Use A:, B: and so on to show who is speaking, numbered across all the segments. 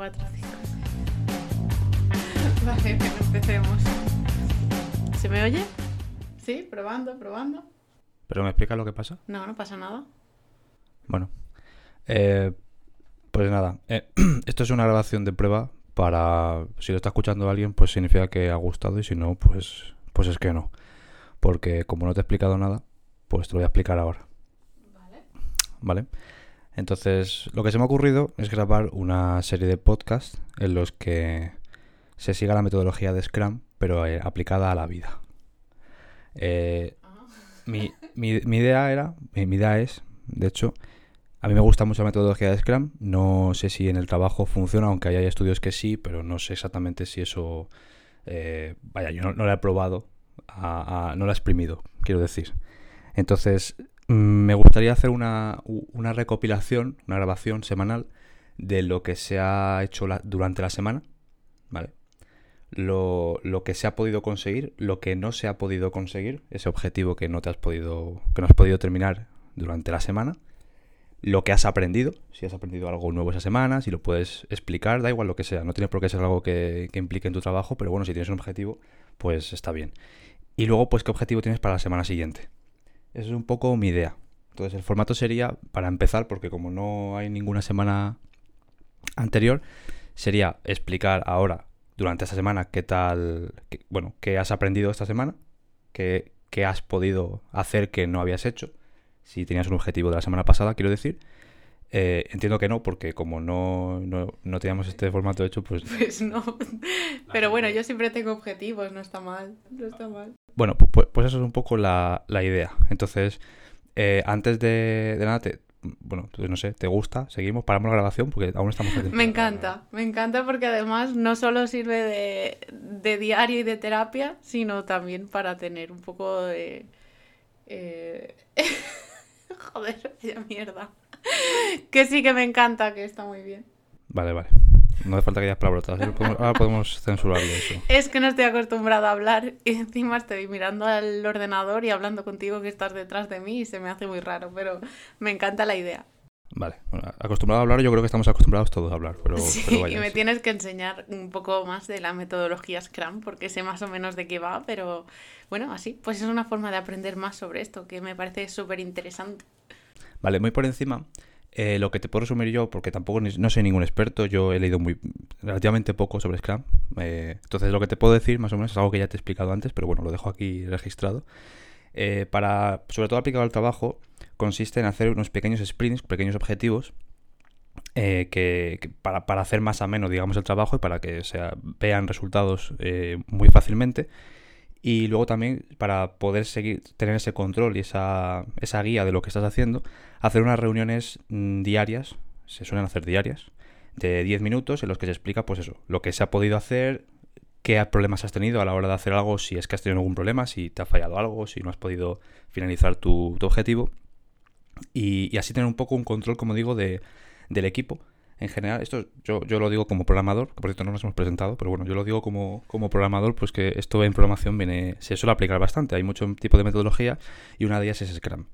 A: Cuatro, cinco. Vale, bien, empecemos. ¿Se me oye? Sí, probando, probando.
B: ¿Pero me explica lo que pasa?
A: No, no pasa nada.
B: Bueno. Eh, pues nada, eh, esto es una grabación de prueba para... Si lo está escuchando alguien, pues significa que ha gustado y si no, pues, pues es que no. Porque como no te he explicado nada, pues te lo voy a explicar ahora.
A: Vale.
B: ¿Vale? Entonces, lo que se me ha ocurrido es grabar una serie de podcasts en los que se siga la metodología de Scrum, pero eh, aplicada a la vida. Eh, mi, idea era, mi, idea es, de hecho, a mí me gusta mucho la metodología de Scrum. No sé si en el trabajo funciona, aunque hay estudios que sí, pero no sé exactamente si eso. eh, vaya, yo no, no la he probado, no la he exprimido, quiero decir. Entonces, me gustaría hacer una recopilación, una grabación semanal de lo que se ha hecho la- durante la semana, ¿vale? Lo, lo que se ha podido conseguir, lo que no se ha podido conseguir, ese objetivo que no te has podido, que no has podido terminar durante la semana, lo que has aprendido, si has aprendido algo nuevo esa semana, si lo puedes explicar, da igual lo que sea, no tiene por qué ser algo que, que implique en tu trabajo, pero bueno, si tienes un objetivo, pues está bien. Y luego, pues, ¿qué objetivo tienes para la semana siguiente? Esa es un poco mi idea. Entonces, el formato sería, para empezar, porque como no hay ninguna semana anterior, sería explicar ahora, durante esta semana, qué tal, bueno, qué has aprendido esta semana, qué, qué has podido hacer que no habías hecho, si tenías un objetivo de la semana pasada, quiero decir. Eh, entiendo que no, porque como no, no, no teníamos este formato hecho, pues
A: Pues no. Pero bueno, yo siempre tengo objetivos, no está mal. No está mal.
B: Bueno, pu- pu- pues eso es un poco la, la idea. Entonces, eh, antes de, de nada, te, bueno, pues no sé, ¿te gusta? ¿Seguimos? ¿Paramos la grabación? Porque aún estamos.
A: Me encanta, me encanta porque además no solo sirve de, de diario y de terapia, sino también para tener un poco de... eh, Joder, vaya mierda. Que sí que me encanta, que está muy bien.
B: Vale, vale. No hace falta que digas palabrotas. Ahora podemos, censurarlo eso.
A: Es que no estoy acostumbrada a hablar y encima estoy mirando al ordenador y hablando contigo que estás detrás de mí y se me hace muy raro, pero me encanta la idea.
B: Vale. Bueno, acostumbrado a hablar, yo creo que estamos acostumbrados todos a hablar. Pero,
A: sí,
B: pero vaya,
A: y me
B: sí.
A: tienes que enseñar un poco más de la metodología Scrum porque sé más o menos de qué va, pero bueno, así, pues es una forma de aprender más sobre esto que me parece súper interesante.
B: Vale, muy por encima. eh, lo que te puedo resumir yo, porque tampoco no soy ningún experto, yo he leído muy relativamente poco sobre Scrum. eh, entonces, lo que te puedo decir, más o menos, es algo que ya te he explicado antes, pero bueno, lo dejo aquí registrado. Eh, para, sobre todo aplicado al trabajo, consiste en hacer unos pequeños sprints, pequeños objetivos, eh, que, para, para hacer más ameno, digamos, el trabajo y para que sea, vean resultados muy fácilmente. Y luego también para poder seguir, tener ese control y esa, esa guía de lo que estás haciendo, hacer unas reuniones mm, diarias, se suelen hacer diarias, de 10 minutos en los que se explica, pues eso, lo que se ha podido hacer, qué problemas has tenido a la hora de hacer algo, si es que has tenido algún problema, si te ha fallado algo, si no has podido finalizar tu, tu objetivo. Y, y así tener un poco un control, como digo, de, del equipo. En general, esto yo, yo lo digo como programador, que por cierto no nos hemos presentado, pero bueno, yo lo digo como, como programador, pues que esto en programación viene, se suele aplicar bastante. Hay mucho tipo de metodología y una de ellas es Scrum.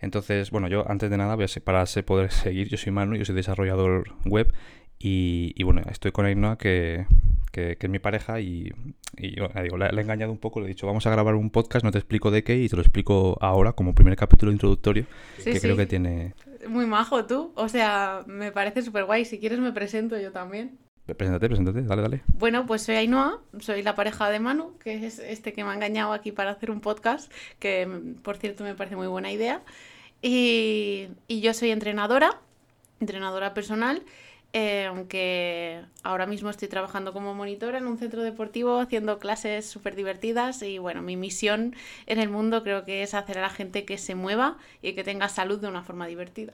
B: Entonces, bueno, yo antes de nada, voy a para poder seguir, yo soy Manu, yo soy desarrollador web y, y bueno, estoy con Ainhoa, que, que, que es mi pareja y, y yo, ya digo, le, le he engañado un poco, le he dicho, vamos a grabar un podcast, no te explico de qué y te lo explico ahora como primer capítulo introductorio,
A: Sí,
B: que
A: sí.
B: creo que tiene...
A: Muy majo tú, o sea, me parece súper guay. Si quieres me presento yo también.
B: Preséntate, preséntate, dale, dale.
A: Bueno, pues soy Ainhoa, soy la pareja de Manu, que es este que me ha engañado aquí para hacer un podcast, que por cierto me parece muy buena idea. Y, y yo soy entrenadora, entrenadora personal, eh, aunque ahora mismo estoy trabajando como monitora en un centro deportivo haciendo clases súper divertidas y bueno, mi misión en el mundo creo que es hacer a la gente que se mueva y que tenga salud de una forma divertida.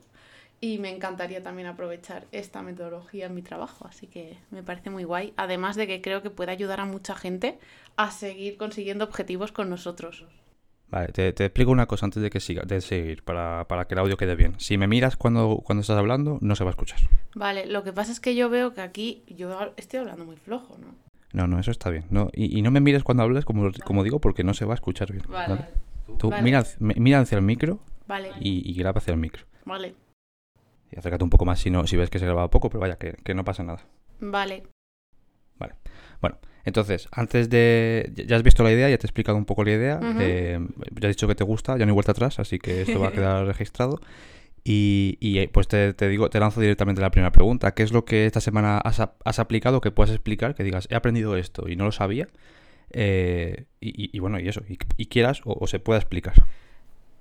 A: Y me encantaría también aprovechar esta metodología en mi trabajo, así que me parece muy guay. Además de que creo que puede ayudar a mucha gente a seguir consiguiendo objetivos con nosotros.
B: Vale, te, te explico una cosa antes de que siga, de seguir, para, para que el audio quede bien. Si me miras cuando, cuando estás hablando, no se va a escuchar.
A: Vale, lo que pasa es que yo veo que aquí yo estoy hablando muy flojo, ¿no?
B: No, no, eso está bien. No, y, y no me mires cuando hables, como, como digo, porque no se va a escuchar bien.
A: Vale,
B: ¿vale? Tú
A: Vale.
B: mira, mi- mira hacia el micro
A: vale,
B: y, y graba hacia el micro.
A: vale.
B: Y acércate un poco más si, no, si ves que se graba poco, pero vaya, que, que no pasa nada.
A: Vale.
B: Vale. Bueno, entonces, antes de... Ya has visto la idea, ya te he explicado un poco la idea. Eh, ya he dicho que te gusta, ya no hay vuelta atrás, así que esto va a quedar registrado. Y, y, eh, pues te, te digo, te lanzo directamente la primera pregunta. ¿Qué es lo que esta semana has, has aplicado que puedas explicar? Que digas, he aprendido esto y no lo sabía. eh, y, y- y bueno, y eso, y, y quieras o, o se pueda explicar.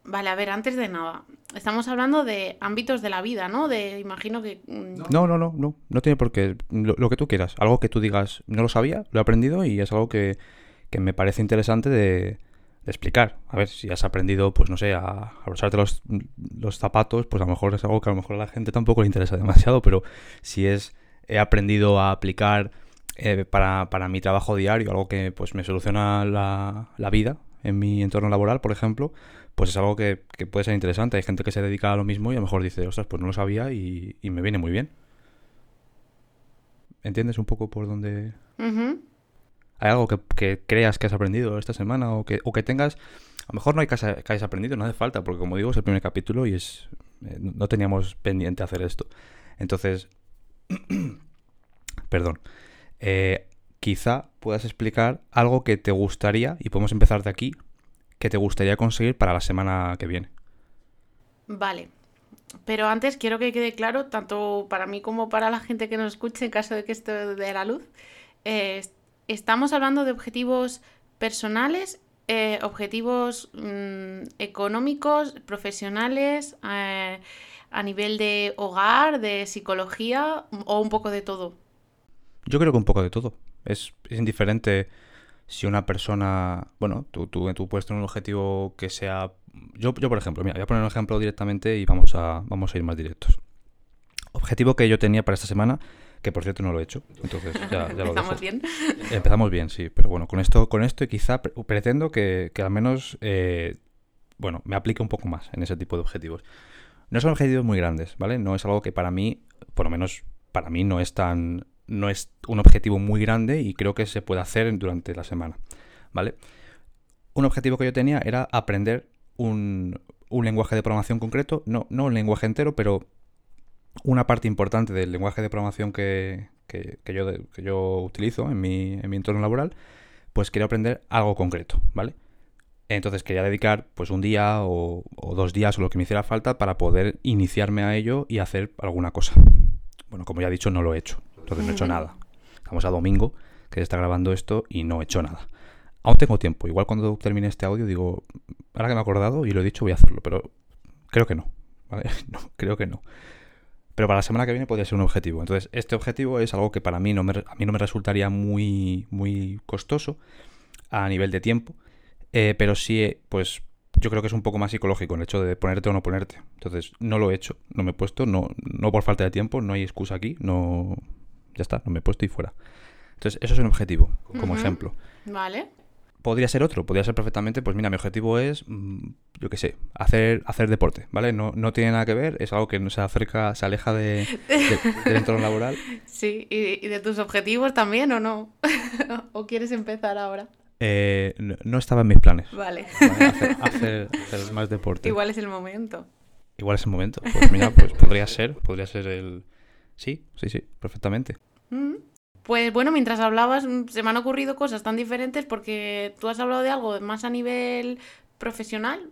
A: Vale, a ver, antes de nada, estamos hablando de ámbitos de la vida, ¿no? De, imagino que... mm,
B: No, no, no, no, no tiene por qué. Lo, que tú quieras. Algo que tú digas, no lo sabía, lo he aprendido y es algo que, que me parece interesante de, de explicar. A ver, si has aprendido, pues no sé, a a abrocharte los, los zapatos, pues a lo mejor es algo que a lo mejor a la gente tampoco le interesa demasiado, pero si es, he aprendido a aplicar eh, para, para mi trabajo diario, algo que pues me soluciona la, la vida en mi entorno laboral, por ejemplo, pues es algo que, que puede ser interesante. Hay gente que se dedica a lo mismo y a lo mejor dice, ostras, pues no lo sabía y, y me viene muy bien. ¿Entiendes un poco por dónde... ¿Hay algo que, que creas que has aprendido esta semana o que, o que tengas... A lo mejor no hay que, has- que hayas aprendido, no hace falta, porque como digo, es el primer capítulo y es eh, no no teníamos pendiente hacer esto. Entonces, perdón, Eh, quizá puedas explicar algo que te gustaría, y podemos empezar de aquí, que te gustaría conseguir para la semana que viene.
A: Vale. Pero antes quiero que quede claro, tanto para mí como para la gente que nos escuche, en caso de que esto dé la luz, eh, est- estamos hablando de objetivos personales, eh, objetivos mm, económicos, profesionales, eh, a nivel de hogar, de psicología o un poco de todo.
B: Yo creo que un poco de todo. Es, es indiferente si una persona. Bueno, tú, tú, tú puedes tener un objetivo que sea. Yo, yo, por ejemplo, mira, voy a poner un ejemplo directamente y vamos a, vamos a ir más directos. Objetivo que yo tenía para esta semana, que por cierto no lo he hecho. Entonces ya, ya lo
A: ¿Estamos
B: dejo.
A: bien?
B: Empezamos bien, sí, pero bueno, con esto, con esto y quizá pre- pretendo que, que al menos, eh, bueno, me aplique un poco más en ese tipo de objetivos. No son objetivos muy grandes, ¿vale? No es algo que para mí, por lo menos para mí, no es tan, no es un objetivo muy grande y creo que se puede hacer durante la semana, ¿vale? Un objetivo que yo tenía era aprender un, un lenguaje de programación concreto, no, no un lenguaje entero, pero una parte importante del lenguaje de programación que, que- yo, que yo utilizo en mi, en mi entorno laboral, pues quería aprender algo concreto, ¿vale? Entonces quería dedicar pues un día o, o dos días o lo que me hiciera falta para poder iniciarme a ello y hacer alguna cosa. Bueno, como ya he dicho, no lo he hecho. Entonces no he hecho nada. Estamos a domingo, que se está grabando esto y no he hecho nada. Aún tengo tiempo. Igual cuando termine este audio digo, ahora que me he acordado y lo he dicho voy a hacerlo, pero creo que no. ¿vale? No, creo que no. Pero para la semana que viene podría ser un objetivo. Entonces, este objetivo es algo que para mí no me, a mí no me resultaría muy, muy costoso a nivel de tiempo. eh, pero sí, eh, pues yo creo que es un poco más psicológico el hecho de ponerte o no ponerte. Entonces, no lo he hecho, no me he puesto, no, no por falta de tiempo, no hay excusa aquí, no. Ya está, no me he puesto y fuera. Entonces, eso es un objetivo, como ejemplo.
A: Vale.
B: Podría ser otro, podría ser perfectamente, pues mira, mi objetivo es, mm, yo qué sé, hacer, hacer deporte, ¿vale? No, no tiene nada que ver, es algo que no se acerca, se aleja de, de- del entorno laboral.
A: Sí, ¿y, y de tus objetivos también o no? ¿O quieres empezar ahora?
B: Eh, no, no estaba en mis planes.
A: Vale.
B: ¿vale? Hacer, hacer- hacer más deporte.
A: Igual es el momento.
B: Igual es el momento. Pues mira, pues podría ser, podría ser el... Sí, sí, sí, perfectamente.
A: Mm. Pues bueno, mientras hablabas mm, se me han ocurrido cosas tan diferentes porque tú has hablado de algo más a nivel profesional,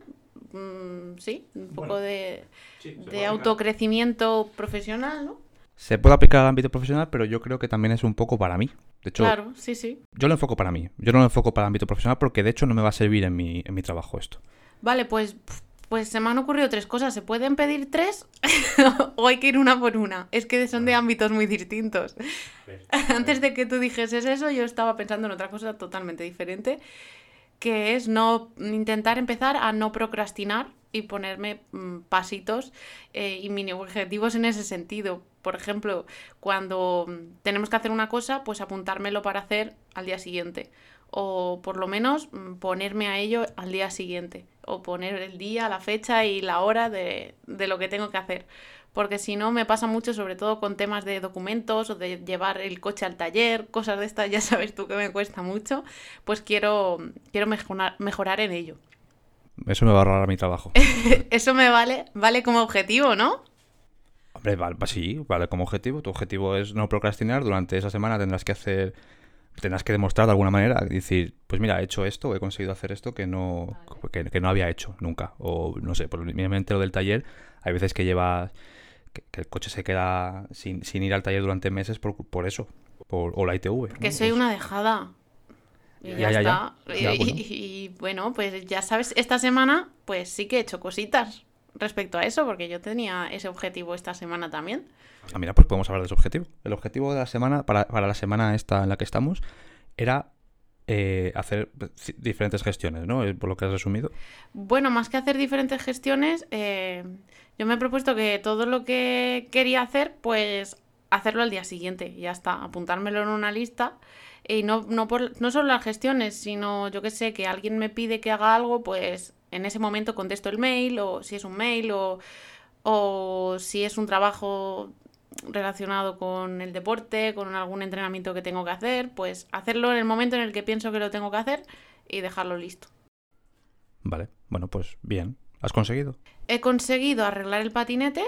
A: mm, sí, un poco de, de autocrecimiento profesional, ¿no?
B: Se puede aplicar al ámbito profesional, pero yo creo que también es un poco para mí. De hecho,
A: Claro, sí, sí.
B: yo lo enfoco para mí. Yo no lo enfoco para el ámbito profesional porque de hecho no me va a servir en mi, en mi trabajo esto.
A: Vale, pues, pues se me han ocurrido tres cosas. ¿Se pueden pedir tres o hay que ir una por una? Es que son de ámbitos muy distintos. Antes de que tú dijeses eso, yo estaba pensando en otra cosa totalmente diferente, que es no intentar empezar a no procrastinar y ponerme mm, pasitos eh, y mini objetivos en ese sentido. Por ejemplo, cuando mm, tenemos que hacer una cosa, pues apuntármelo para hacer al día siguiente. O por lo menos mm, ponerme a ello al día siguiente. O poner el día, la fecha y la hora de, de lo que tengo que hacer porque si no me pasa mucho, sobre todo con temas de documentos o de llevar el coche al taller, cosas de estas, ya sabes tú que me cuesta mucho, pues quiero, quiero mejorar, mejorar en ello.
B: Eso me va a ahorrar mi trabajo.
A: Eso me vale, vale como objetivo, ¿no?
B: Hombre, vale, sí, vale, como objetivo. Tu objetivo es no procrastinar. Durante esa semana tendrás que hacer, tendrás que demostrar de alguna manera, decir, pues mira, he hecho esto, he conseguido hacer esto que no, que, que no había hecho nunca. O no sé, por mínimamente lo del taller, hay veces que llevas, que, que el coche se queda sin, sin ir al taller durante meses por, por eso, por, o la ITV.
A: Que
B: ¿no?
A: soy
B: Pues-
A: una dejada. Y
B: Ya,
A: ya,
B: ya, ya.
A: está.
B: Ya,
A: y,
B: bueno.
A: y- y, bueno, pues ya sabes, esta semana pues sí que he hecho cositas respecto a eso, porque yo tenía ese objetivo esta semana también.
B: Ah, mira, pues podemos hablar de ese objetivo. El objetivo de la semana, para, para la semana esta en la que estamos, era eh, hacer diferentes gestiones, ¿no? Eh, Por lo que has resumido.
A: Bueno, más que hacer diferentes gestiones, eh, yo me he propuesto que todo lo que quería hacer, pues hacerlo al día siguiente, ya está, apuntármelo en una lista. Y no, no, por, no solo las gestiones, sino yo que sé, que alguien me pide que haga algo, pues en ese momento contesto el mail, o si es un mail, o, o si es un trabajo relacionado con el deporte, con algún entrenamiento que tengo que hacer, pues hacerlo en el momento en el que pienso que lo tengo que hacer y dejarlo listo.
B: Vale, bueno, pues bien. ¿Has conseguido?
A: He conseguido arreglar el patinete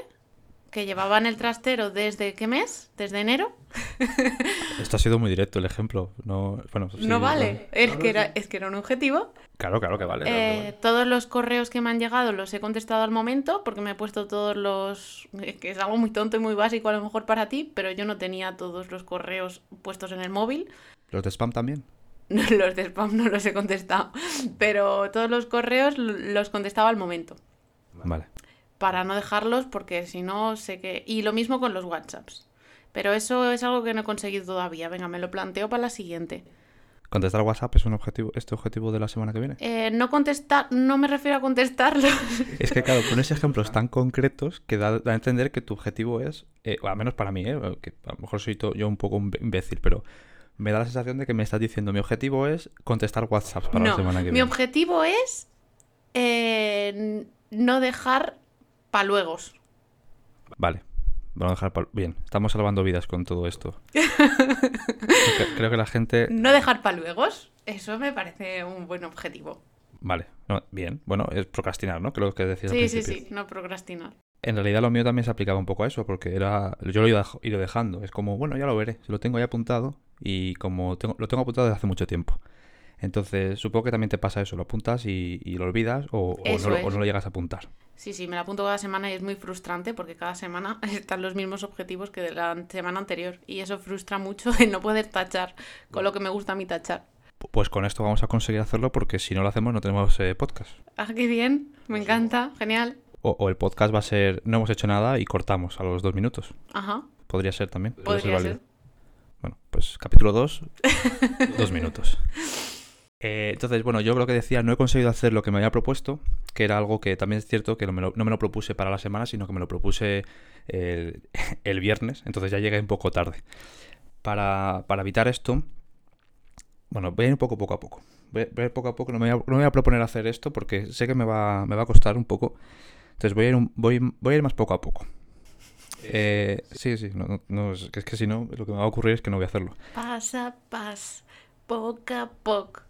A: que llevaba en el trastero desde qué mes? Desde enero.
B: Esto ha sido muy directo el ejemplo. No, bueno, sí,
A: no vale. Es, que era,
B: sí.
A: es que era un objetivo.
B: Claro, claro que vale. claro que
A: Eh,
B: vale.
A: Todos los correos que me han llegado los he contestado al momento porque me he puesto todos los... es que es algo muy tonto y muy básico a lo mejor para ti, pero yo no tenía todos los correos puestos en el móvil.
B: ¿Los de spam también?
A: Los de spam no los he contestado, pero todos los correos los contestaba al momento.
B: Vale.
A: para no dejarlos porque si no sé que... Y lo mismo con los WhatsApps. Pero eso es algo que no he conseguido todavía. Venga, me lo planteo para la siguiente.
B: ¿Contestar WhatsApp es un objetivo, este objetivo de la semana que viene?
A: Eh, no contestar, no me refiero a contestarlos.
B: Es que, claro, pones ejemplos tan concretos que da, da a entender que tu objetivo es, eh, o al menos para mí, eh, que a lo mejor soy yo un poco imbécil, pero me da la sensación de que me estás diciendo mi objetivo es contestar WhatsApp para la semana que
A: mi
B: viene.
A: objetivo es eh, no dejar paluegos.
B: Vale, vamos a dejar pa- bien. Estamos salvando vidas con todo esto. creo, que, creo que la gente,
A: No dejar paluegos, eso me parece un buen objetivo.
B: vale, no, bien. Bueno, es procrastinar, ¿no? Creo que decías al
A: Sí, sí,
B: principio.
A: sí, no procrastinar.
B: En realidad lo mío también se aplicaba un poco a eso, porque era yo lo he ido dej- ido dejando. Es como, bueno, ya lo veré, lo tengo ya apuntado y como tengo- lo tengo apuntado desde hace mucho tiempo. Entonces, supongo que también te pasa eso, lo apuntas y, y lo olvidas o, no, lo- o
A: es.
B: no lo llegas a apuntar.
A: Sí, sí, me la apunto cada semana y es muy frustrante porque cada semana están los mismos objetivos que de la semana anterior y eso frustra mucho el no poder tachar con lo que me gusta a mí tachar.
B: Pu- Pues con esto vamos a conseguir hacerlo porque si no lo hacemos no tenemos eh, podcast.
A: Ah, qué bien, me encanta, genial.
B: O, o el podcast va a ser, no hemos hecho nada y cortamos a los dos minutos.
A: Ajá,
B: Podría ser también.
A: podría
B: válido.
A: ser.
B: Bueno, pues capítulo 2, dos minutos. Eh, entonces, bueno, yo lo que decía, no he conseguido hacer lo que me había propuesto, que era algo que también es cierto que no me lo, no me lo propuse para la semana, sino que me lo propuse el, el viernes, entonces ya llegué un poco tarde. Para, para evitar esto, bueno, voy a ir poco, poco a poco. Voy, a ir poco a poco, no me voy a, no me voy a proponer hacer esto porque sé que me va, me va a costar un poco. Entonces voy a ir, un- voy, voy a ir más poco a poco. Eh, sí, sí, no, es que, es que si no, lo que me va a ocurrir es que no voy a hacerlo.
A: Pas a pas, poco a poco.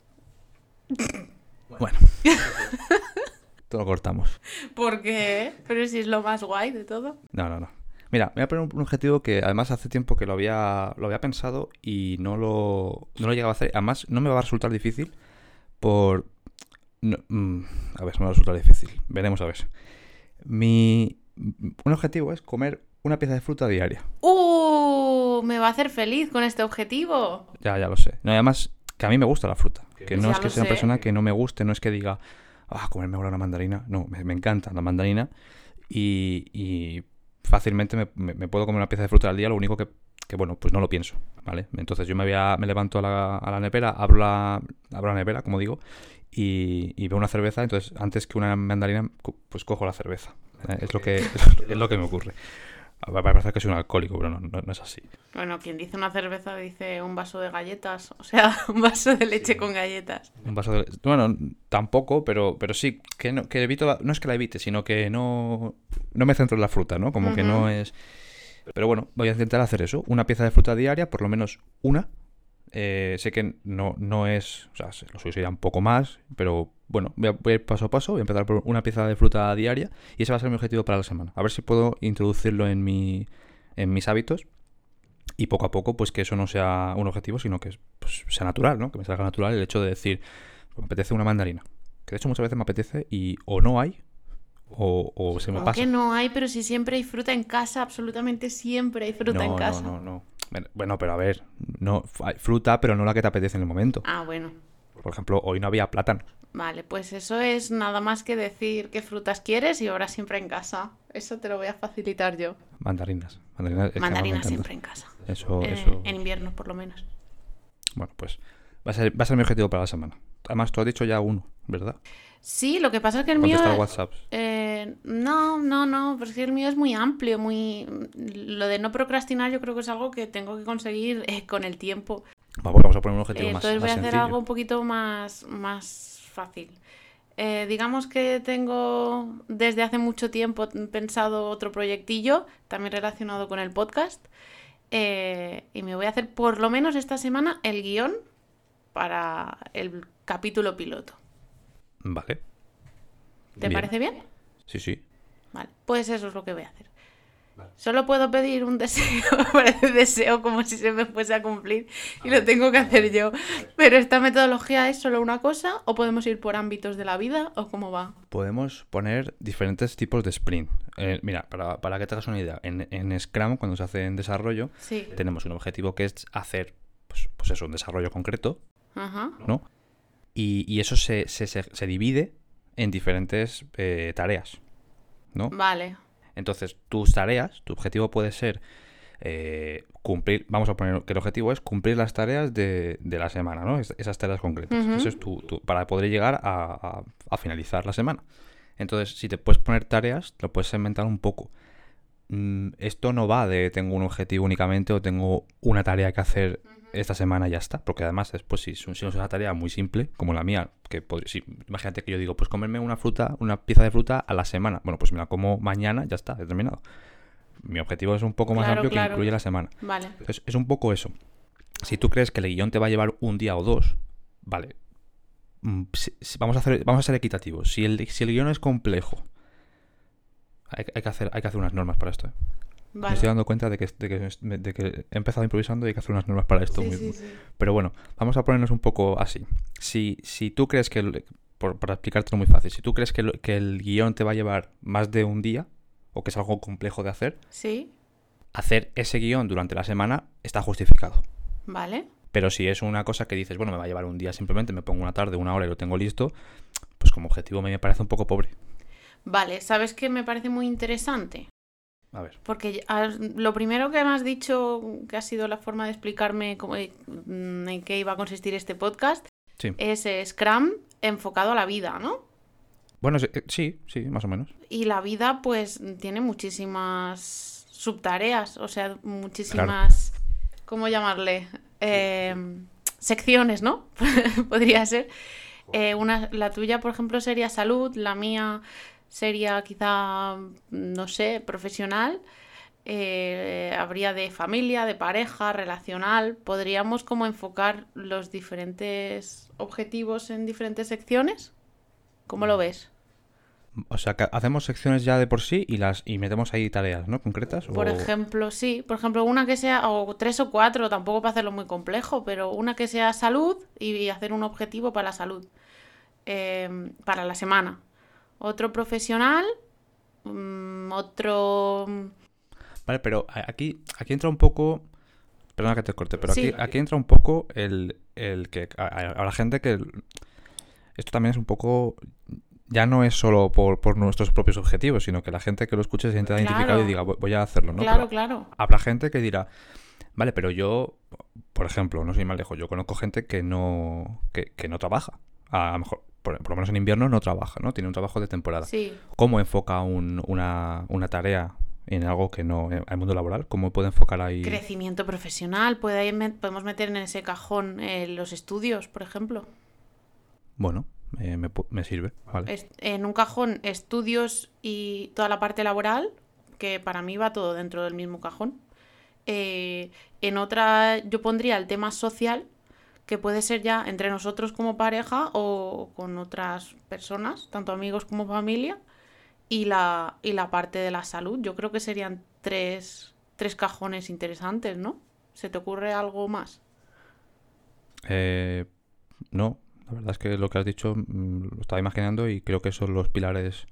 B: Bueno. Todo lo cortamos.
A: ¿Por qué? Pero si es lo más guay de todo.
B: No, no, no. Mira, me voy a poner un, objetivo que además hace tiempo que lo había, lo había pensado y no lo, no lo llegaba a hacer. Además, no me va a resultar difícil por... no, mm, a ver, no me va a resultar difícil. Veremos a ver. Mi... Un objetivo es comer una pieza de fruta diaria.
A: ¡Uh! Me va a hacer feliz con este objetivo.
B: Ya, ya lo sé. No, además, que a mí me gusta la fruta. Que no es que sea una persona que no me guste, no es que diga, ah, comerme ahora una mandarina. No, me, me encanta la mandarina. Y, y fácilmente me, me- me puedo comer una pieza de fruta al día, lo único que, que, bueno, pues no lo pienso, ¿vale? Entonces yo me, voy a- me levanto a la, a la nevera, abro la, abro la nevera, como digo, y, y veo una cerveza, entonces antes que una mandarina, pues cojo la cerveza. ¿eh? Es, lo que, es lo que me ocurre. Va a parecer que soy un alcohólico, pero no, no- no es así.
A: Bueno, quien dice una cerveza dice un vaso de galletas. O sea, un vaso de leche con galletas.
B: Un vaso de... Bueno, tampoco, pero, pero sí, que, no, que evito la- No es que la evite, sino que no, no me centro en la fruta, ¿no? Como que no es... Pero bueno, voy a intentar hacer eso. Una pieza de fruta diaria, por lo menos una. Eh, sé que no, no es... O sea, se- lo suyo sería un poco más, pero bueno, voy a, voy a ir paso a paso, voy a empezar por una pieza de fruta diaria y ese va a ser mi objetivo para la semana. A ver si puedo introducirlo en, mi, en mis hábitos y poco a poco, pues que eso no sea un objetivo, sino que pues, sea natural, ¿no? Que me salga natural el hecho de decir, me apetece una mandarina. Que de hecho muchas veces me apetece y o no hay o, o se me
A: ¿Cómo
B: pasa.
A: que no hay, pero si siempre hay fruta en casa, absolutamente siempre hay fruta en
B: no,
A: casa.
B: no, no, no. Bueno, Bueno, pero a ver, no, hay fruta, pero no la que te apetece en el momento.
A: Ah, bueno.
B: Por ejemplo, hoy no había plátano.
A: Vale, pues eso es nada más que decir qué frutas quieres y ahora siempre en casa. Eso te lo voy a facilitar yo.
B: Mandarinas. Mandarinas,
A: siempre en casa.
B: Eso,
A: Eh,
B: eso.
A: En invierno, por lo menos.
B: Bueno, pues va a, ser, va a ser mi objetivo para la semana. Además, tú has dicho ya uno, ¿verdad?
A: Sí, lo que pasa es que el mío...
B: Contestar WhatsApp.
A: Eh, no, no, no, pero es que el mío es muy amplio, muy... Lo de no procrastinar yo creo que es algo que tengo que conseguir eh, con el tiempo.
B: Vamos, a poner un objetivo
A: Eh,
B: más,
A: entonces voy a hacer
B: sencillo.
A: algo un poquito más, más fácil. Eh, digamos que tengo desde hace mucho tiempo pensado otro proyectillo, también relacionado con el podcast. eh, y me voy a hacer por lo menos esta semana el guion para el capítulo piloto.
B: Vale.
A: ¿Te
B: Bien.
A: parece bien?
B: Sí, sí.
A: Vale, pues eso es lo que voy a hacer. Solo puedo pedir un deseo, parece deseo como si se me fuese a cumplir y lo tengo que hacer yo. Pero esta metodología es solo una cosa o podemos ir por ámbitos de la vida o cómo va.
B: Podemos poner diferentes tipos de sprint. Eh, mira, para, para que te hagas una idea, en, en Scrum, cuando se hace en desarrollo,
A: Sí.
B: tenemos un objetivo que es hacer, pues, pues eso, un desarrollo concreto,
A: Ajá.
B: ¿no? Y, y eso se, se, se- se divide en diferentes eh, tareas, ¿no?
A: Vale.
B: Entonces, tus tareas, tu objetivo puede ser eh, cumplir, vamos a poner que el objetivo es cumplir las tareas de, de la semana, ¿no? Es- esas tareas concretas. Eso es tu, tu- para poder llegar a, a- a finalizar la semana. Entonces, si te puedes poner tareas, lo puedes segmentar un poco. Mm, esto no va de tengo un objetivo únicamente o tengo una tarea que hacer esta semana y ya está. Porque además, después, si, si no es una tarea muy simple, como la mía, que podría- si- imagínate que yo digo, pues comerme una fruta, una pieza de fruta a la semana. Bueno, pues me la como mañana, ya está, he terminado. Mi objetivo es un poco más
A: Claro,
B: amplio
A: claro.
B: que incluye la semana.
A: Vale.
B: Entonces, es un poco eso. Si tú crees que el guion te va a llevar un día o dos, vale. Mm, si- vamos, a hacer, vamos a ser equitativos. Si el, si el guion es complejo, hay, hay que hacer, hay que hacer unas normas para esto. ¿eh? Me estoy dando cuenta de que, de, que, de que he empezado improvisando y hay que hacer unas normas para esto.
A: Sí,
B: muy-
A: sí, sí.
B: Pero bueno, vamos a ponernos un poco así. Si, si tú crees que, el- por, para explicártelo muy fácil, si tú crees que, el- que el guion te va a llevar más de un día, o que es algo complejo de hacer,
A: Sí.
B: hacer ese guion durante la semana está justificado.
A: Vale.
B: Pero si es una cosa que dices, bueno, me va a llevar un día simplemente, me pongo una tarde, una hora y lo tengo listo, pues como objetivo me parece un poco pobre.
A: Vale. ¿Sabes qué me parece muy interesante?
B: A ver.
A: Porque lo primero que me has dicho, que ha sido la forma de explicarme cómo- mm, en qué iba a consistir este podcast,
B: Sí.
A: es eh, Scrum enfocado a la vida, ¿no?
B: Bueno, sí, eh, sí, más o menos.
A: Y la vida, pues, tiene muchísimas subtareas, o sea, muchísimas, ¿cómo llamarle? Eh, secciones, ¿no? Podría ser. Eh, una, la tuya, por ejemplo, sería salud, la mía sería quizá, no sé, profesional. Eh, habría de familia, de pareja, relacional. Podríamos como enfocar los diferentes objetivos en diferentes secciones. ¿Cómo lo ves?
B: O sea, que hacemos secciones ya de por sí y las y metemos ahí tareas, ¿no? Concretas.
A: Por
B: o-
A: ejemplo, sí, por ejemplo, una que sea, o tres o cuatro, tampoco para hacerlo muy complejo, pero una que sea salud y hacer un objetivo para la salud, eh, para la semana. Otro profesional, mm, otro...
B: Vale, pero aquí, aquí entra un poco. Perdona que te corte, pero
A: Sí.
B: aquí, aquí entra un poco el, el que. La gente que. el- esto también es un poco. Ya no es solo por, por nuestros propios objetivos, sino que la gente que lo escuche se sienta
A: Claro.
B: identificado y diga, voy a hacerlo, ¿no?
A: claro,
B: Pero
A: claro.
B: habrá gente que dirá, vale, pero yo, por ejemplo, no soy más lejos, yo conozco gente que no, que, que no trabaja. A lo mejor, por, por lo menos en invierno no trabaja, ¿no? Tiene un trabajo de temporada.
A: Sí,
B: ¿Cómo enfoca un- una, una tarea en algo que no, en el mundo laboral? ¿Cómo puede enfocar ahí?
A: crecimiento profesional, puede podemos meter en ese cajón eh, los estudios, por ejemplo.
B: Bueno, eh, me, me sirve, vale.
A: Es- en un cajón estudios y toda la parte laboral, que para mí va todo dentro del mismo cajón. Eh, en otra yo pondría el tema social, que puede ser ya entre nosotros como pareja o con otras personas, tanto amigos como familia, y la, y la parte de la salud. Yo creo que serían tres, tres cajones interesantes, ¿no? ¿Se te ocurre algo más?
B: Eh, no, la verdad es que lo que has dicho mm, lo estaba imaginando y creo que son los pilares,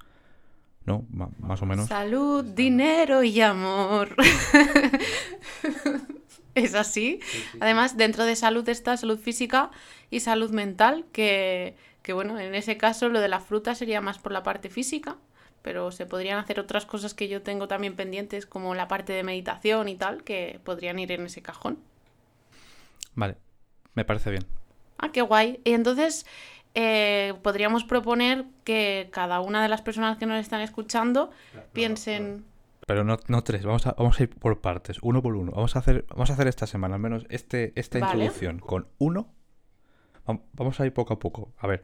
B: ¿no? Más o menos.
A: Salud, dinero y amor. es así. Además, dentro de salud está salud física y salud mental, que, que bueno, en ese caso lo de la fruta sería más por la parte física, pero se podrían hacer otras cosas que yo tengo también pendientes, como la parte de meditación y tal, que podrían ir en ese cajón.
B: Vale, me parece bien.
A: Ah, qué guay. Y entonces eh, podríamos proponer que cada una de las personas que nos están escuchando piensen...
B: Pero no, no tres, vamos a, vamos a ir por partes, uno por uno. Vamos a hacer, vamos a hacer esta semana, al menos este, esta
A: Vale.
B: introducción con uno. Vam- Vamos a ir poco a poco. A ver,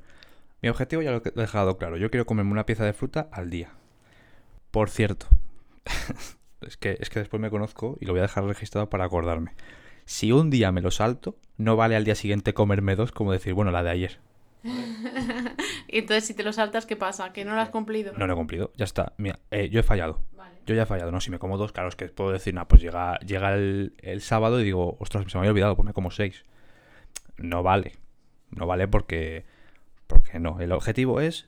B: mi objetivo ya lo he dejado claro. Yo quiero comerme una pieza de fruta al día. Por cierto, es que, es que después me conozco y lo voy a dejar registrado para acordarme. Si un día me lo salto, no vale al día siguiente comerme dos como decir, bueno, la de ayer.
A: Entonces si te lo saltas, ¿qué pasa? ¿Que no lo has cumplido?
B: No lo he cumplido, ya está. Mira, eh, yo he fallado. Yo ya he fallado, ¿no? Si me como dos, claro, es que puedo decir, nada, pues llega, llega el, el sábado y digo, ostras, se me había olvidado, pues me como seis. No vale. No vale porque. Porque no. El objetivo es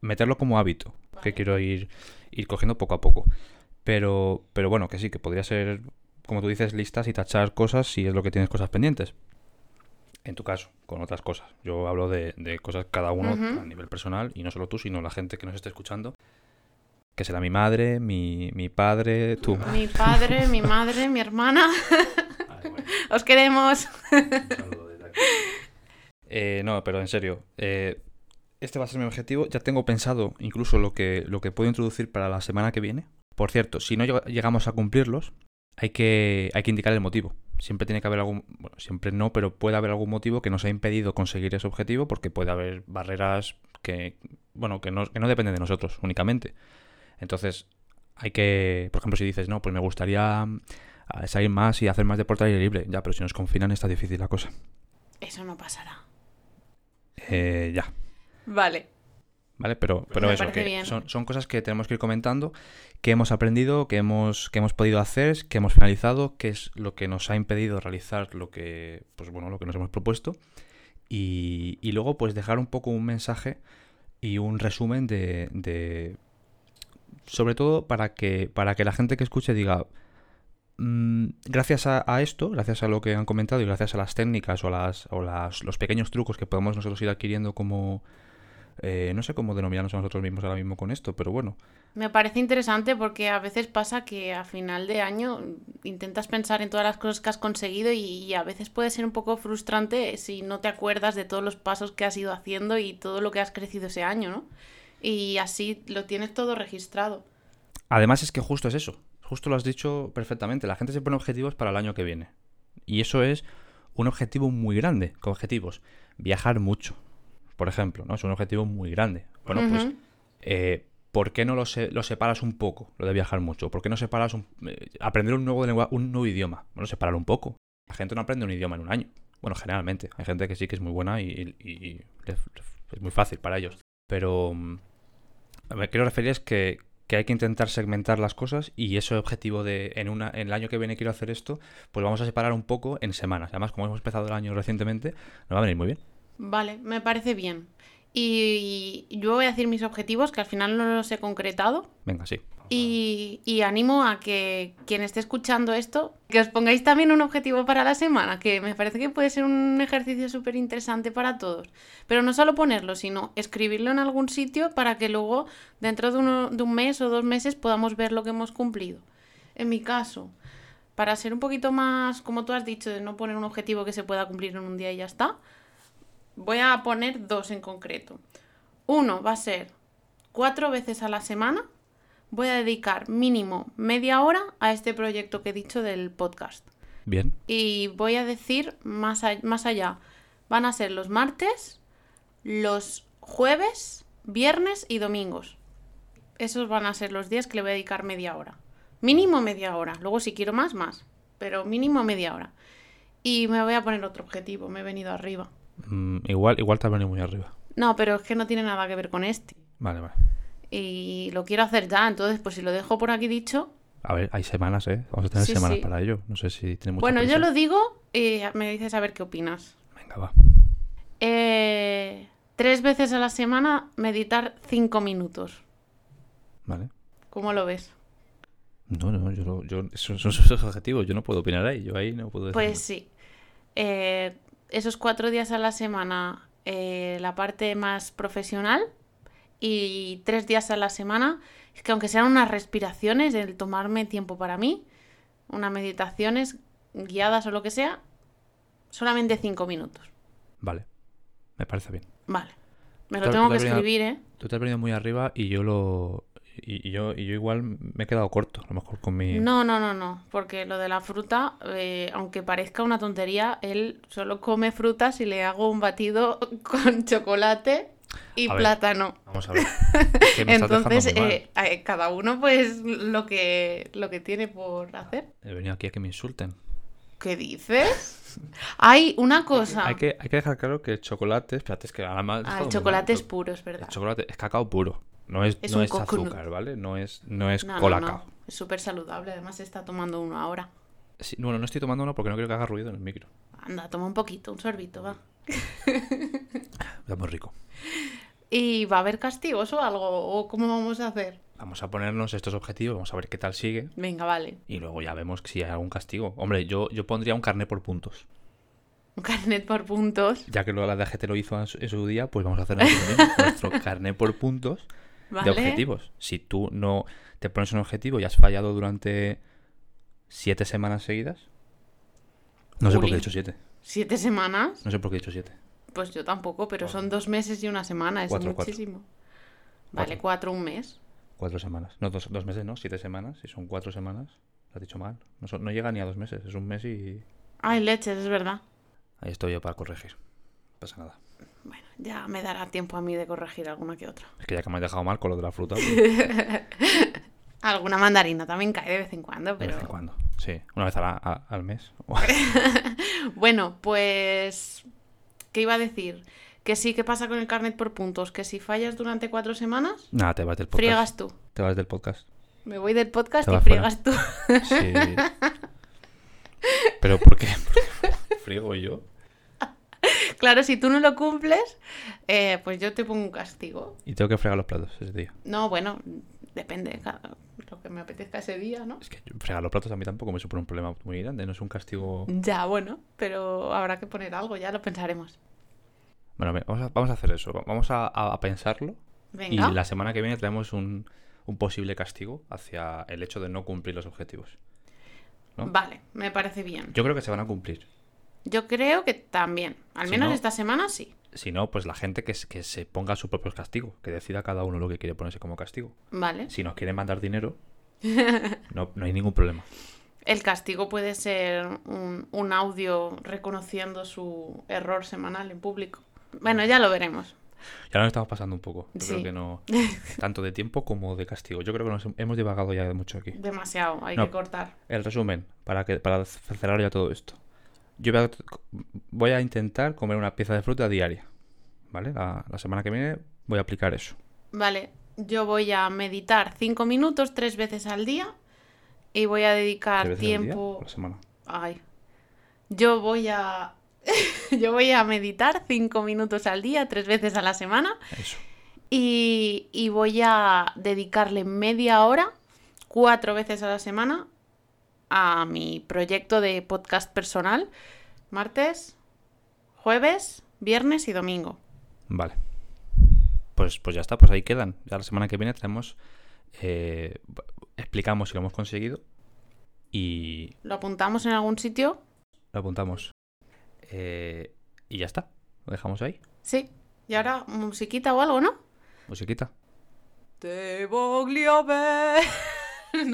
B: meterlo como hábito. Que quiero ir, ir cogiendo poco a poco. Pero, pero bueno, que sí, que podría ser, como tú dices, listas y tachar cosas si es lo que tienes cosas pendientes. En tu caso, con otras cosas. Yo hablo de, de cosas cada uno a nivel personal y no solo tú, sino la gente que nos esté escuchando. Que será mi madre, mi, mi padre, tú.
A: Mi padre, mi madre, mi hermana. Os queremos.
B: Eh, no, pero en serio. eh, este va a ser mi objetivo. Ya tengo pensado incluso lo que, lo que puedo introducir para la semana que viene. Por cierto, si no lleg- llegamos a cumplirlos, hay que, hay que indicar el motivo. Siempre tiene que haber algún. Bueno, siempre no, pero puede haber algún motivo que nos ha impedido conseguir ese objetivo porque puede haber barreras que. Bueno, que no, que no dependen de nosotros únicamente. Entonces, hay que. Por ejemplo, si dices, no, pues me gustaría mm, salir más y hacer más deporte al aire libre. Ya, pero si nos confinan está difícil la cosa.
A: Eso no pasará.
B: Eh, ya.
A: Vale.
B: ¿Vale? Pero, pero
A: Me
B: eso, que son, son cosas que tenemos que ir comentando, que hemos aprendido, que hemos, que hemos podido hacer, que hemos finalizado, que es lo que nos ha impedido realizar lo que, pues bueno, lo que nos hemos propuesto. Y, y luego, pues dejar un poco un mensaje y un resumen de. de- sobre todo para que, para que la gente que escuche diga. "Mm, gracias a, esto, gracias a lo que han comentado y gracias a las técnicas o, las, o las, los pequeños trucos que podemos nosotros ir adquiriendo como, eh, no sé cómo denominarnos a nosotros mismos ahora mismo con esto, pero bueno.
A: Me parece interesante porque a veces pasa que a final de año intentas pensar en todas las cosas que has conseguido y, y a veces puede ser un poco frustrante si no te acuerdas de todos los pasos que has ido haciendo y todo lo que has crecido ese año, ¿no? Y así lo tienes todo registrado.
B: Además es que justo es eso. Justo lo has dicho perfectamente. La gente se pone objetivos para el año que viene. Y eso es un objetivo muy grande. Con objetivos. Viajar mucho. Por ejemplo, ¿no? Es un objetivo muy grande. Bueno, pues, eh, ¿por qué no lo, se- lo separas un poco, lo de viajar mucho? ¿Por qué no separas un- eh, aprender un nuevo, lengua- un nuevo idioma? Bueno, separar un poco. La gente no aprende un idioma en un año. Bueno, generalmente. Hay gente que sí que es muy buena y, y- es muy fácil para ellos. Pero mm, me quiero referir es que, que hay que intentar segmentar las cosas y ese objetivo de en, una, en el año que viene quiero hacer esto, pues vamos a separar un poco en semanas. Además, como hemos empezado el año recientemente, nos va a venir muy bien.
A: Vale, me parece bien. Y yo voy a decir mis objetivos, que al final no los he concretado.
B: Venga, sí.
A: Y, y animo a que quien esté escuchando esto, que os pongáis también un objetivo para la semana, que me parece que puede ser un ejercicio súper interesante para todos. Pero no solo ponerlo, sino escribirlo en algún sitio para que luego, dentro de, uno- de un mes o dos meses, podamos ver lo que hemos cumplido. En mi caso, para ser un poquito más, como tú has dicho, de no poner un objetivo que se pueda cumplir en un día y ya está, voy a poner dos en concreto. Uno va a ser cuatro veces a la semana voy a dedicar mínimo media hora a este proyecto que he dicho del podcast.
B: Bien.
A: Y voy a decir más, a- más allá. Van a ser los martes, los jueves, viernes y domingos. Esos van a ser los días que le voy a dedicar media hora. Mínimo media hora. Luego si quiero más, más. Pero mínimo media hora. Y me voy a poner otro objetivo, me he venido arriba.
B: Mm, igual, igual te has venido muy arriba.
A: No, pero es que no tiene nada que ver con este.
B: Vale, vale.
A: Y lo quiero hacer ya, entonces pues si lo dejo por aquí dicho...
B: A ver, hay semanas, ¿eh? Vamos a tener
A: Sí,
B: semanas
A: sí.
B: para ello. No sé si tiene mucha
A: Bueno, yo lo digo y me dices a ver qué opinas.
B: Venga, va.
A: Eh, tres veces a la semana meditar cinco minutos.
B: Vale.
A: ¿Cómo lo ves?
B: No, no, yo, yo esos son sus objetivos. Yo no puedo opinar ahí. Yo ahí no puedo decir
A: Pues sí. Eh, esos cuatro días a la semana, eh, la parte más profesional y tres días a la semana, es que aunque sean unas respiraciones, el tomarme tiempo para mí, unas meditaciones guiadas o lo que sea, solamente cinco minutos.
B: Vale. Me parece bien.
A: Vale. Me lo tengo que
B: venido-
A: escribir, ¿eh?
B: Tú te has venido muy arriba y yo lo. Y, y yo, y yo igual me he quedado corto, a lo mejor con mi.
A: No, no, no, no, porque lo de la fruta, eh, aunque parezca una tontería, él solo come frutas y le hago un batido con chocolate y
B: A ver.
A: plátano.
B: Vamos a ver.
A: Entonces, eh, eh, cada uno pues lo que, lo que tiene por hacer.
B: He venido aquí a que me insulten.
A: ¿Qué dices? Hay una cosa.
B: Hay que, hay que dejar claro que el chocolate. Espérate, es que has
A: Ah, el chocolate
B: mal.
A: es puro, es
B: El
A: verdad.
B: chocolate es cacao puro. No es,
A: Es
B: no es azúcar, ¿vale? No es, no es
A: no,
B: colacao.
A: no. Es súper saludable, además se está tomando uno ahora.
B: Sí, bueno, no estoy tomando uno porque no quiero que haga ruido en el micro.
A: Anda, toma un poquito, un sorbito, va.
B: Está muy rico.
A: ¿Y va a haber castigos o algo? ¿O cómo vamos a hacer?
B: Vamos a ponernos estos objetivos, vamos a ver qué tal sigue.
A: Venga, vale.
B: Y luego ya vemos si hay algún castigo. Hombre, yo, yo pondría un carnet por puntos.
A: Un carnet por puntos.
B: Ya que luego la DGT lo hizo en su, en su día, pues vamos a hacer nuestro carnet por puntos
A: ¿Vale?
B: de objetivos. Si tú no te pones un objetivo y has fallado durante siete semanas seguidas. No sé por qué he dicho siete.
A: ¿Siete semanas?
B: No sé por qué he dicho siete.
A: Pues yo tampoco, pero son dos meses y una semana, es
B: Cuatro, cuatro.
A: muchísimo. Vale,
B: Cuatro.
A: un mes.
B: Cuatro semanas. No, dos, dos meses, no, siete semanas. Si son cuatro semanas, lo has dicho mal. No, son- no llega ni a dos meses, es un mes y
A: Ay, leches, es verdad.
B: ahí estoy yo para corregir. No pasa nada.
A: Bueno, ya me dará tiempo a mí de corregir alguna que otra.
B: Es que ya que me has dejado mal con lo de la fruta, pues,
A: Alguna mandarina también cae de vez en cuando,
B: de
A: pero...
B: vez en cuando. Sí, una vez a la- a- al mes.
A: Bueno, pues... ¿Qué iba a decir? Que sí, ¿qué pasa con el carnet por puntos? Que si fallas durante cuatro semanas,
B: Nada, te vas del podcast.
A: friegas tú.
B: Te vas del podcast.
A: Me voy del podcast
B: Te
A: y
B: fuera.
A: friegas tú.
B: Sí. ¿Pero por qué? Porque friego yo.
A: claro, si tú no lo cumples, eh, pues yo te pongo un castigo.
B: Y tengo que fregar los platos ese día.
A: No, bueno, depende, cada- lo que me apetezca ese día, ¿no?
B: Es que fregar los platos a mí tampoco me supone un problema muy grande. No es un castigo.
A: Ya, bueno, pero habrá que poner algo, ya lo pensaremos.
B: Bueno, vamos a, vamos a hacer eso. Vamos a, pensarlo.
A: Venga.
B: Y la semana que viene traemos un, un posible castigo hacia el hecho de no cumplir los objetivos. ¿no?
A: Vale, me parece bien.
B: Yo creo que se van a cumplir.
A: Yo creo que también. Al
B: Si
A: menos
B: no-
A: esta semana sí.
B: Si no, pues la gente que, se- que se ponga su propio castigo. Que decida cada uno lo que quiere ponerse como castigo.
A: Vale.
B: Si nos quieren mandar dinero, no, no hay ningún problema.
A: El castigo puede ser un, un audio reconociendo su error semanal en público. Bueno, ya lo veremos.
B: Ya nos estamos pasando un poco. Yo
A: Sí.
B: creo que no. Tanto de tiempo como de castigo. Yo creo que nos hemos divagado ya mucho aquí.
A: Demasiado, hay
B: No.
A: que cortar.
B: El resumen, para, que, para cerrar ya todo esto. Yo voy a, voy a intentar comer una pieza de fruta diaria. ¿Vale? La, la semana que viene voy a aplicar eso.
A: Vale, yo voy a meditar cinco minutos tres veces al día y voy a dedicar
B: ¿Tres veces al día
A: tiempo.
B: o la semana?
A: Ay. Yo voy a. Yo voy a meditar cinco minutos al día, tres veces a la semana.
B: Eso.
A: Y, y voy a dedicarle media hora, cuatro veces a la semana, a mi proyecto de podcast personal. Martes, jueves, viernes y domingo.
B: Vale. Pues, pues ya está, pues ahí quedan. Ya la semana que viene traemos. eh, explicamos si lo hemos conseguido. Y
A: ¿Lo apuntamos en algún sitio?
B: lo apuntamos. Eh, y ya está. Lo dejamos ahí.
A: Sí. Y ahora, musiquita o algo, ¿no?
B: Musiquita.
A: Te voglio bene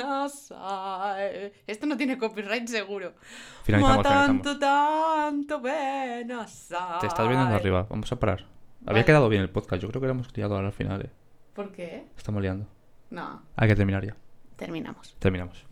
A: assai. Esto no tiene copyright seguro.
B: Finalizamos,
A: Ma
B: finalizamos.
A: tanto, tanto bene assai.
B: Te estás viendo de arriba. Vamos a parar. Había
A: Vale.
B: quedado bien el podcast. Yo creo que lo hemos liado ahora al final. eh.
A: ¿Por qué?
B: Estamos liando.
A: No,
B: Hay que terminar ya.
A: terminamos.
B: Terminamos.